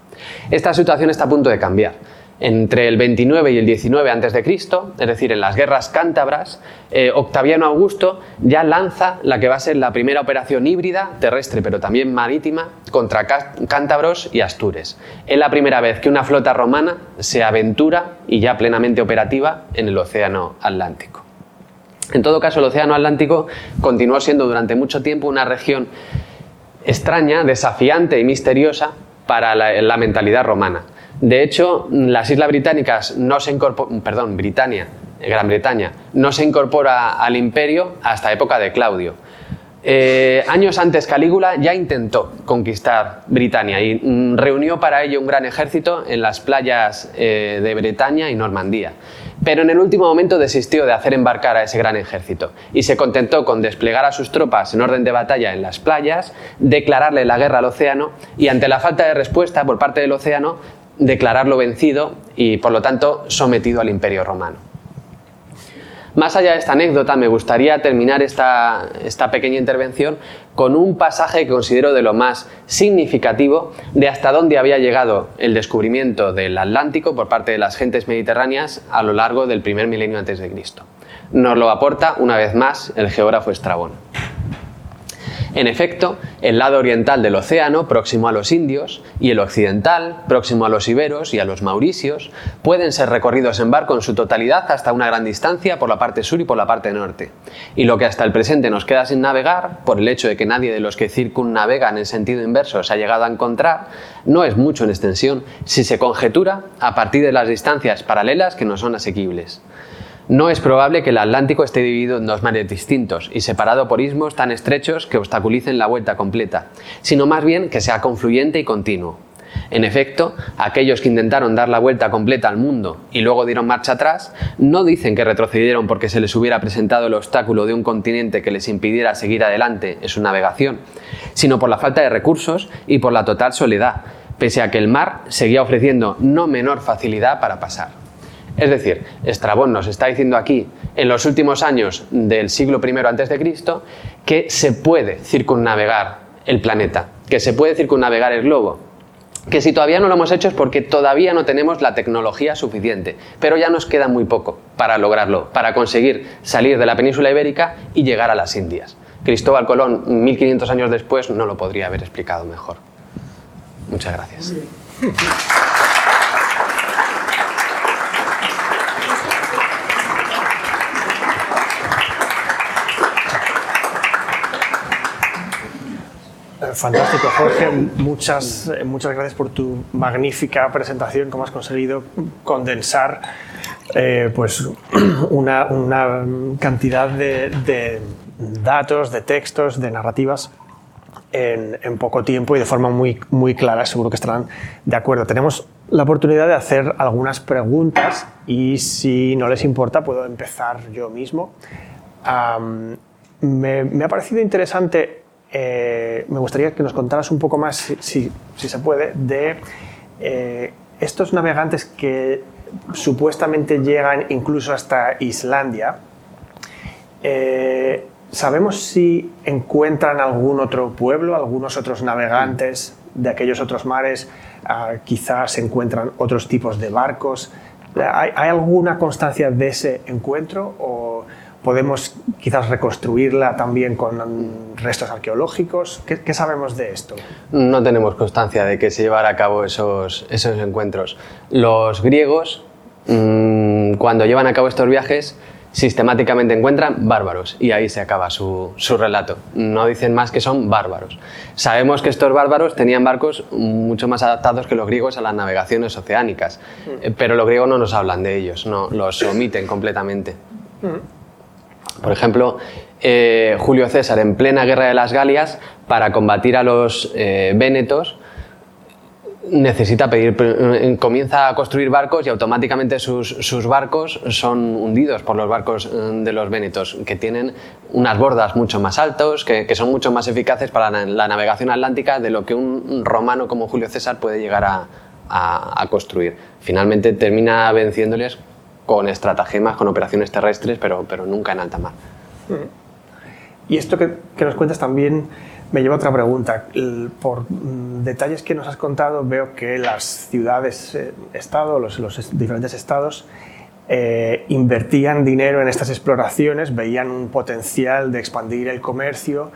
B: Esta situación está a punto de cambiar entre el 29 y el 19 a.C., es decir, en las guerras cántabras, eh, Octaviano Augusto ya lanza la que va a ser la primera operación híbrida, terrestre pero también marítima, contra cántabros y astures. Es la primera vez que una flota romana se aventura y ya plenamente operativa en el Océano Atlántico. En todo caso, el Océano Atlántico continuó siendo durante mucho tiempo una región extraña, desafiante y misteriosa para la mentalidad romana. De hecho, las Islas Británicas no se incorporan, perdón, Britania, Gran Bretaña, no se incorpora al imperio hasta época de Claudio. Eh, años antes Calígula ya intentó conquistar Britania y mm, reunió para ello un gran ejército en las playas eh, de Bretaña y Normandía. Pero en el último momento desistió de hacer embarcar a ese gran ejército y se contentó con desplegar a sus tropas en orden de batalla en las playas, declararle la guerra al océano y ante la falta de respuesta por parte del océano declararlo vencido y por lo tanto sometido al imperio romano. Más allá de esta anécdota, me gustaría terminar esta, esta, pequeña intervención con un pasaje que considero de lo más significativo de hasta dónde había llegado el descubrimiento del Atlántico por parte de las gentes mediterráneas a lo largo del primer milenio antes de Cristo. Nos lo aporta una vez más el geógrafo Estrabón. En efecto, el lado oriental del océano, próximo a los indios, y el occidental, próximo a los iberos y a los mauricios, pueden ser recorridos en barco en su totalidad hasta una gran distancia por la parte sur y por la parte norte. Y lo que hasta el presente nos queda sin navegar, por el hecho de que nadie de los que circunnavegan en sentido inverso se ha llegado a encontrar, no es mucho en extensión si se conjetura a partir de las distancias paralelas que no son asequibles. No es probable que el Atlántico esté dividido en dos mares distintos y separado por istmos tan estrechos que obstaculicen la vuelta completa, sino más bien que sea confluyente y continuo. En efecto, aquellos que intentaron dar la vuelta completa al mundo y luego dieron marcha atrás, no dicen que retrocedieron porque se les hubiera presentado el obstáculo de un continente que les impidiera seguir adelante en su navegación, sino por la falta de recursos y por la total soledad, pese a que el mar seguía ofreciendo no menor facilidad para pasar. Es decir, Estrabón nos está diciendo aquí, en los últimos años del siglo I a.C., que se puede circunnavegar el planeta, que se puede circunnavegar el globo. Que si todavía no lo hemos hecho es porque todavía no tenemos la tecnología suficiente, pero ya nos queda muy poco para lograrlo, para conseguir salir de la península ibérica y llegar a las Indias. Cristóbal Colón, 1500 años después, no lo podría haber explicado mejor. Muchas gracias.
A: Fantástico, Jorge. Muchas, muchas gracias por tu magnífica presentación, cómo has conseguido condensar eh, pues (clears throat) una, una cantidad de, datos, de textos, de narrativas en, poco tiempo y de forma muy, muy clara. Seguro que estarán de acuerdo. Tenemos la oportunidad de hacer algunas preguntas y si no les importa puedo empezar yo mismo. me, ha parecido interesante eh, me gustaría que nos contaras un poco más, si, se puede, de eh, estos navegantes que supuestamente llegan incluso hasta Islandia. Eh, ¿Sabemos si encuentran algún otro pueblo, algunos otros navegantes de aquellos otros mares? Ah, quizás se encuentran otros tipos de barcos. ¿Hay, alguna constancia de ese encuentro podemos quizás reconstruirla también con restos arqueológicos? ¿Qué, sabemos de esto?
B: No tenemos constancia de que se llevara a cabo esos, esos encuentros. Los griegos, mm, cuando llevan a cabo estos viajes, sistemáticamente encuentran bárbaros y ahí se acaba su, su, relato. No dicen más que son bárbaros. Sabemos que estos bárbaros tenían barcos mucho más adaptados que los griegos a las navegaciones oceánicas, mm. eh, pero los griegos no nos hablan de ellos, no, los omiten completamente. Por ejemplo, eh, Julio César en plena guerra de las Galias, para combatir a los eh, vénetos, necesita pedir, eh, comienza a construir barcos y automáticamente sus, barcos son hundidos por los barcos de los vénetos, que tienen unas bordas mucho más altos, que, son mucho más eficaces para la, navegación atlántica de lo que un romano como Julio César puede llegar a, construir. Finalmente termina venciéndoles con estratagemas, con operaciones terrestres, pero, pero nunca en alta mar.
A: Y esto que, que nos cuentas también me lleva a otra pregunta. Por mm, detalles que nos has contado, veo que las ciudades-estado, eh, los, los, diferentes estados, eh, invertían dinero en estas exploraciones, veían un potencial de expandir el comercio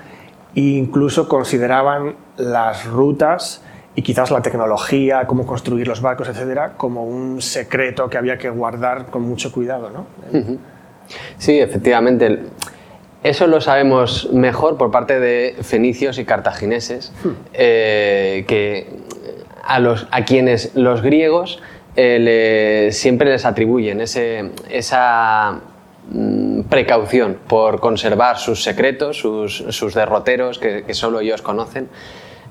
A: e incluso consideraban las rutas y quizás la tecnología, cómo construir los barcos, etcétera, como un secreto que había que guardar con mucho cuidado. ¿no?
B: Sí, efectivamente. Eso lo sabemos mejor por parte de fenicios y cartagineses, hmm. eh, que a, los, a quienes los griegos eh, siempre les atribuyen esa mm, precaución por conservar sus secretos, sus, derroteros que, solo ellos conocen,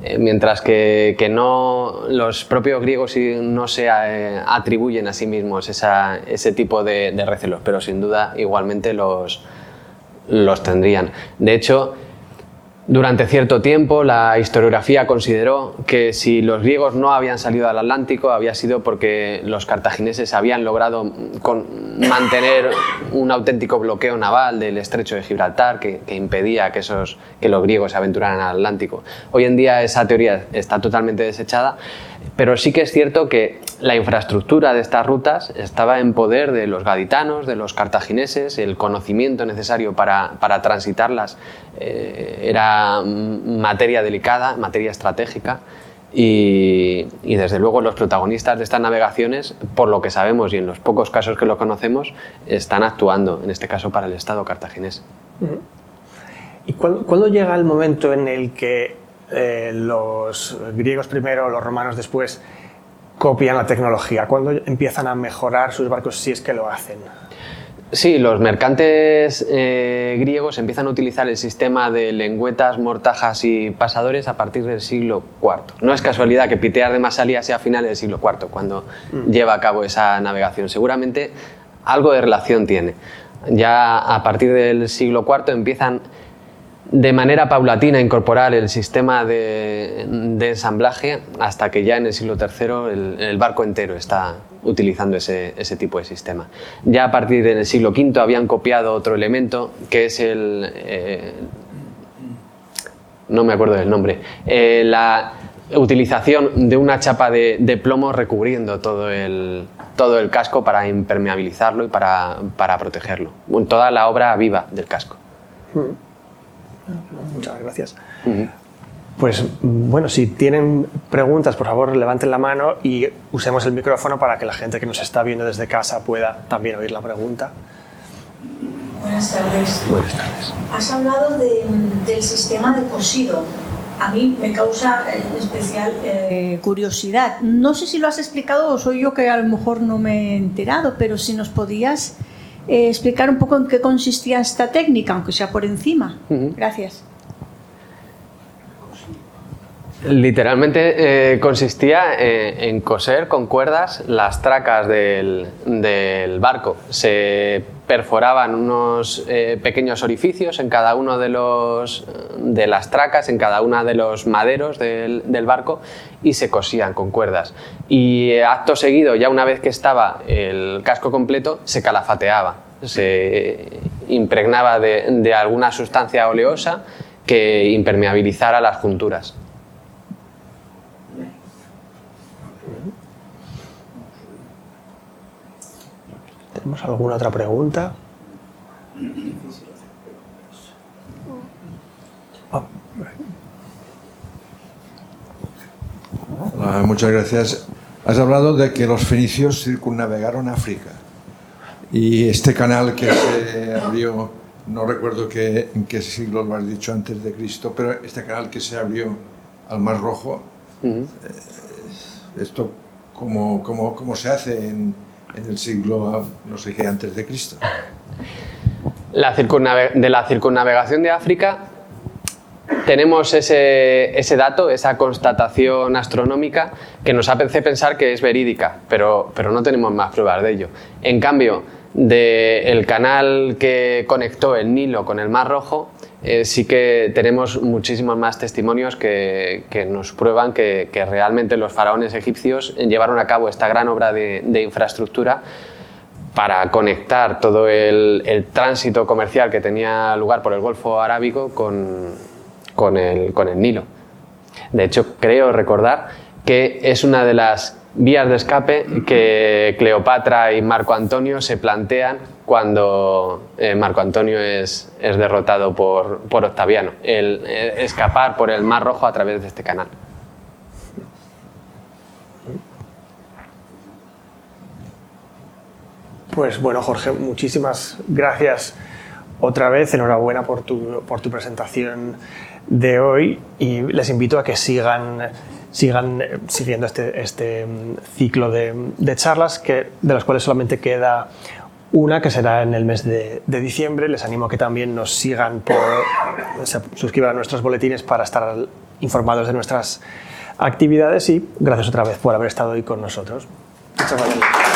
B: eh, mientras que, no los propios griegos no se atribuyen a sí mismos ese tipo de, de recelos, pero sin duda igualmente los, los tendrían. De hecho, durante cierto tiempo la historiografía consideró que si los griegos no habían salido al Atlántico había sido porque los cartagineses habían logrado mantener un auténtico bloqueo naval del estrecho de Gibraltar que, impedía que, esos, que los griegos se aventuraran al Atlántico. Hoy en día esa teoría está totalmente desechada, pero sí que es cierto que la infraestructura de estas rutas estaba en poder de los gaditanos, de los cartagineses, el conocimiento necesario para, para transitarlas eh, era materia delicada, materia estratégica. Y, desde luego los protagonistas de estas navegaciones, por lo que sabemos y en los pocos casos que lo conocemos, están actuando, en este caso para el Estado cartaginés.
A: ¿Y cuándo, llega el momento en el que eh, los griegos primero, los romanos después, copian la tecnología? ¿Cuándo empiezan a mejorar sus barcos si es que lo hacen?
B: Sí, los mercantes eh, griegos empiezan a utilizar el sistema de lengüetas, mortajas y pasadores a partir del siglo IV. No es casualidad que Pitear de Masalia sea a finales del siglo IV cuando mm. lleva a cabo esa navegación. Seguramente algo de relación tiene. Ya a partir del siglo IV empiezan de manera paulatina incorporar el sistema de, ensamblaje hasta que ya en el siglo III el barco entero está, utilizando ese, tipo de sistema. Ya a partir del siglo V habían copiado otro elemento que es el... Eh, no me acuerdo del nombre. Eh, la utilización de una chapa de, plomo recubriendo todo el, todo el casco para impermeabilizarlo y para, protegerlo. Toda la obra viva del casco.
A: Muchas gracias. Pues bueno, si tienen preguntas, por favor levanten la mano y usemos el micrófono para que la gente que nos está viendo desde casa pueda también oír la pregunta.
C: Buenas tardes. Buenas tardes. Has hablado del sistema de cosido. A mí me causa eh, especial eh, curiosidad. No sé si lo has explicado o soy yo que a lo mejor no me he enterado, pero si nos podías eh, explicar un poco en qué consistía esta técnica, aunque sea por encima. Gracias.
B: Literalmente eh, consistía eh, en coser con cuerdas las tracas del, barco. Se perforaban unos eh, pequeños orificios en cada uno de, los, de las tracas, en cada uno de los maderos del, barco y se cosían con cuerdas. Y acto seguido, ya una vez que estaba el casco completo, se calafateaba se impregnaba de, de alguna sustancia oleosa que impermeabilizara las junturas.
A: ¿Tenemos alguna otra pregunta?
D: Hola, muchas gracias. Has hablado de que los fenicios circunnavegaron África y este canal que se abrió, no recuerdo qué, en qué siglo lo has dicho antes de Cristo, pero este canal que se abrió al Mar Rojo, eh, ¿esto cómo, cómo, cómo se hace en, en, el siglo no sé qué antes de Cristo?
B: De la circunnavegación de África tenemos ese, ese, dato, esa constatación astronómica que nos hace pensar que es verídica, pero, pero no tenemos más pruebas de ello. En cambio, del canal que conectó el Nilo con el Mar Rojo, eh, sí que tenemos muchísimos más testimonios que, nos prueban que, realmente los faraones egipcios llevaron a cabo esta gran obra de, infraestructura para conectar todo el, tránsito comercial que tenía lugar por el Golfo Arábigo con, con el, con el Nilo. De hecho, creo recordar que es una de las vías de escape que Cleopatra y Marco Antonio se plantean cuando eh, Marco Antonio es, es derrotado por, por, Octaviano, el eh, escapar por el Mar Rojo a través de este canal.
A: Pues bueno, Jorge, muchísimas gracias otra vez. Enhorabuena por tu, por tu presentación de hoy y les invito a que sigan, sigan eh, siguiendo este, este mm, ciclo de, de, charlas, que, de las cuales solamente queda una que será en el mes de, diciembre. Les animo a que también nos sigan, por, suscriban a nuestros boletines para estar informados de nuestras actividades y gracias otra vez por haber estado hoy con nosotros. Muchas gracias.